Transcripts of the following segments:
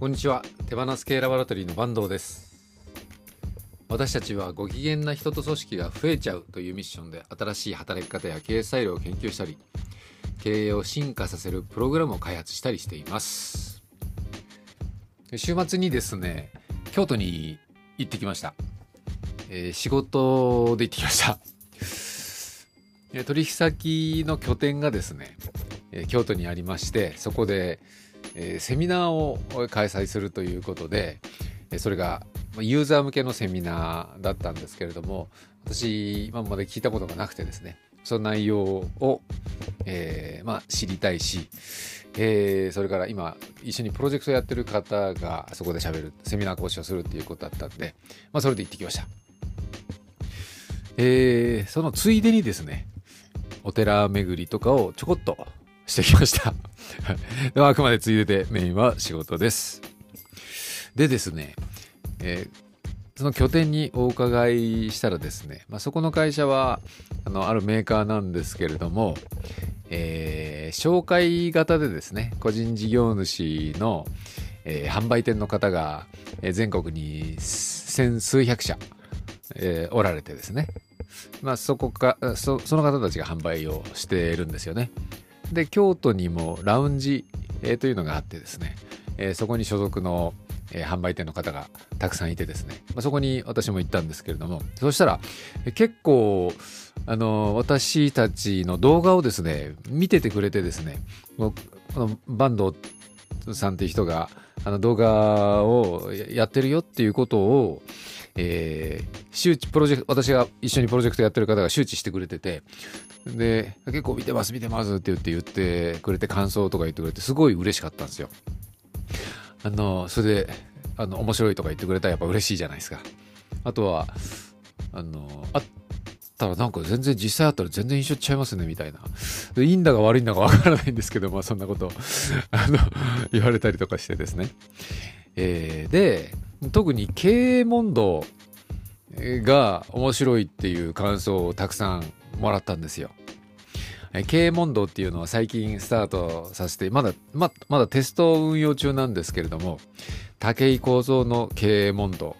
こんにちは。手放す系ラボラトリーの坂東です。私たちはご機嫌な人と組織が増えちゃうというミッションで新しい働き方や経営スタイルを研究したり経営を進化させるプログラムを開発したりしています。週末にですね京都に行ってきました、えー仕事で行ってきました。取引先の拠点がですね、京都にありましてそこで、えーセミナーを開催するということで、えーそれがユーザー向けのセミナーだったんですけれども私今まで聞いたことがなくてですねその内容を、えーまあ、知りたいし、えーそれから今一緒にプロジェクトやってる方がそこで喋るセミナー講師をするっていうことだったんで、まあ、それで行ってきました。えーそのついでにですねお寺巡りとかをちょこっとしてきました。でもあくまでついででメインは仕事です。でですね、えーその拠点にお伺いしたらですね、まあ、そこの会社はあのあるメーカーなんですけれども、えー紹介型でですね個人事業主の、えー販売店の方が、え全国に千数百社、えおられてですねまあそこかそその方たちが販売をしているんですよねで京都にもラウンジ、えーというのがあってですね、えーそこに所属の、えー販売店の方がたくさんいてですね、まあ、そこに私も行ったんですけれどもそしたらえー結構あの私たちの動画をですね見ててくれてですねこの坂東さんっていう人があの動画をやってるよっていうことを、えー周知プロジェクト私が一緒にプロジェクトやってる方が周知してくれててで結構見てます見てますって言って言ってくれて感想とか言ってくれてすごい嬉しかったんですよ。あのそれであの面白いとか言ってくれたらやっぱ嬉しいじゃないですか。あとはあのあったらなんか全然実際あったら全然印象違いますねみたいな。いいんだか悪いんだかわからないんですけどまあそんなことあの言われたりとかしてですね、えーで特に経営問答が面白いっていう感想をたくさんもらったんですよ。経営問答っていうのは最近スタートさせてまだままだテスト運用中なんですけれども武井幸三の経営問答、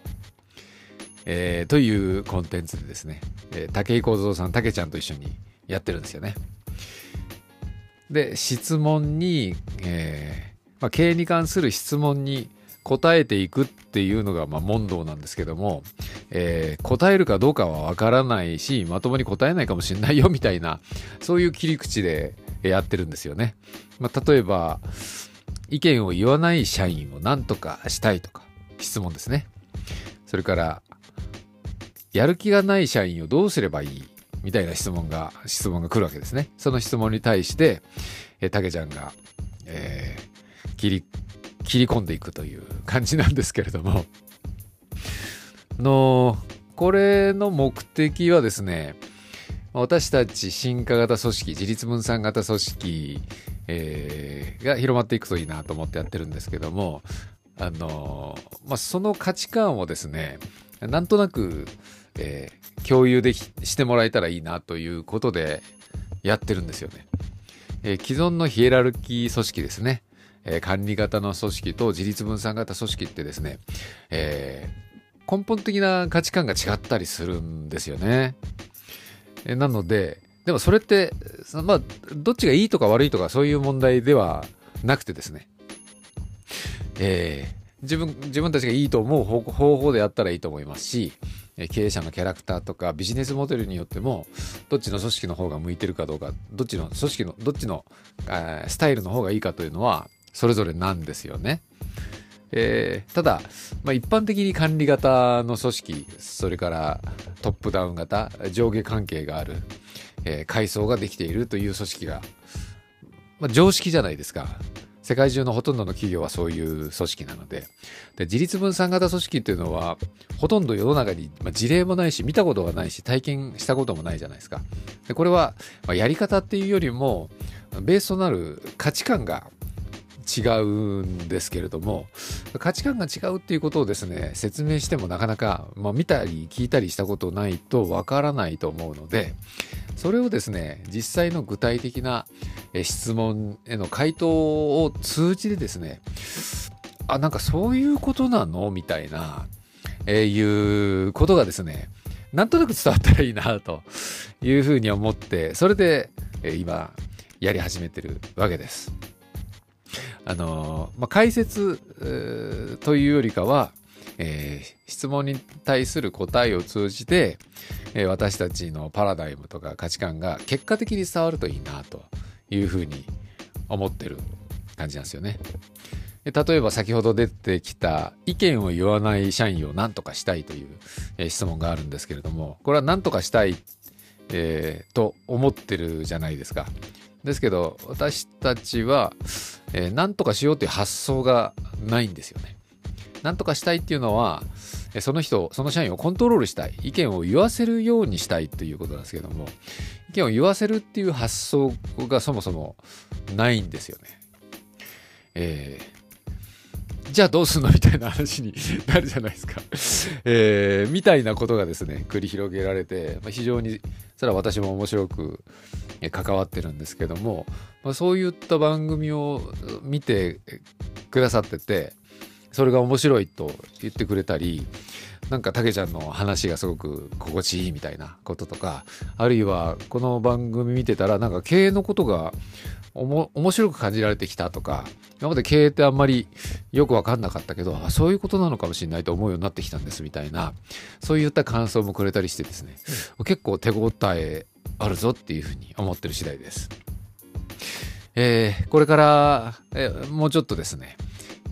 えーというコンテンツでですね、えー武井幸三さん武ちゃんと一緒にやってるんですよね。で質問に、えーまあ、経営に関する質問に答えていくっていうのが、まあ、問答なんですけども、えー答えるかどうかはわからないしまともに答えないかもしれないよみたいなそういう切り口でやってるんですよね。まあ、例えば意見を言わない社員を何とかしたいとか質問ですね。それからやる気がない社員をどうすればいい？みたいな質問が質問が来るわけですね。その質問に対して、えー、たけちゃんが、えー切り切り込んでいくという感じなんですけれども のこれの目的はですね私たち進化型組織自立分散型組織、えーが広まっていくといいなと思ってやってるんですけどもあの、まあ、その価値観をですねなんとなく、えー共有できしてもらえたらいいなということでやってるんですよね。えー既存のヒエラルキー組織ですね、えー管理型の組織と自立分散型組織ってですね、えー根本的な価値観が違ったりするんですよね。えーなので、でもそれって、そのまあ、どっちがいいとか悪いとかそういう問題ではなくてですね、えー自分、自分たちがいいと思う方方法でやったらいいと思いますし、経営者のキャラクターとかビジネスモデルによっても、どっちの組織の方が向いてるかどうか、どっちの組織の、どっちの、あースタイルの方がいいかというのは、それぞれなんですよね。えーただ、まあ、一般的に管理型の組織、それからトップダウン型、上下関係がある、えー階層ができているという組織が、まあ、常識じゃないですか。世界中のほとんどの企業はそういう組織なので。で自立分散型組織っていうのは、ほとんど世の中に、まあ、事例もないし、見たことがないし、体験したこともないじゃないですか。でこれは、まあ、やり方っていうよりも、ベースとなる価値観が違うんですけれども価値観が違うっていうことをですね説明してもなかなか、まあ、見たり聞いたりしたことないとわからないと思うのでそれをですね実際の具体的な質問への回答を通じてですねあなんかそういうことなの？みたいな、えー、いうことがですねなんとなく伝わったらいいなというふうに思ってそれで、え、今やり始めてるわけです。あのまあ、解説というよりかは、えー、質問に対する答えを通じて、えー、私たちのパラダイムとか価値観が結果的に伝わるといいなというふうに思ってる感じなんですよね。例えば先ほど出てきた意見を言わない社員を何とかしたいという、え、質問があるんですけれどもこれは何とかしたい、えー、と思ってるじゃないですか。ですけど私たちは、えー、何とかしようという発想がないんですよね。何とかしたいっていうのはその人その社員をコントロールしたい意見を言わせるようにしたいということなんですけども意見を言わせるっていう発想がそもそもないんですよね。えー、じゃあどうすんのみたいな話になるじゃないですか。えー、みたいなことがですね繰り広げられて、まあ、非常にそれは私も面白く関わってるんですけども、まあ、そういった番組を見てくださっててそれが面白いと言ってくれたりなんかたけちゃんの話がすごく心地いいみたいなこととかあるいはこの番組見てたらなんか経営のことがおも面白く感じられてきたとか今まで経営ってあんまりよく分かんなかったけどあそういうことなのかもしれないと思うようになってきたんですみたいなそういった感想もくれたりしてですね結構手応えあるぞっていうふうに思ってる次第です。えー、これから、えー、もうちょっとですね、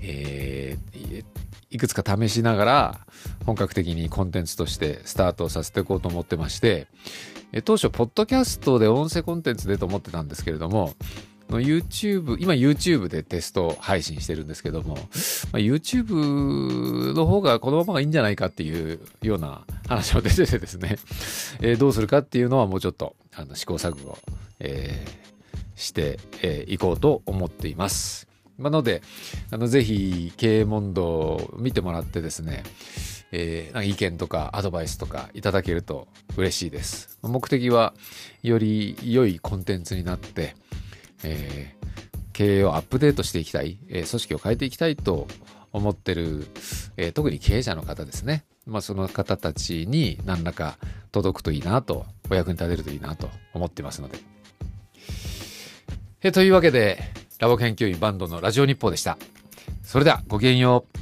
えー、いくつか試しながら本格的にコンテンツとしてスタートさせていこうと思ってまして、え当初、ポッドキャストで音声コンテンツでと思ってたんですけれども、YouTube、今 YouTube でテスト配信してるんですけども、まあ、YouTube の方がこのままがいいんじゃないかっていうような話も出ててですね、え、どうするかっていうのはもうちょっとあの試行錯誤、え、してい、えー、こうと思っています。なので、あのぜひ経営問答を見てもらってですね、えー、意見とかアドバイスとかいただけると嬉しいです。目的はより良いコンテンツになって、えー、経営をアップデートしていきたい、えー、組織を変えていきたいと思ってる、えー、特に経営者の方ですね。まあ、その方たちに何らか届くといいなと、お役に立てるといいなと思ってますので。え、というわけで、ラボ研究員バンドのラジオ日報でした。それではごきげんよう。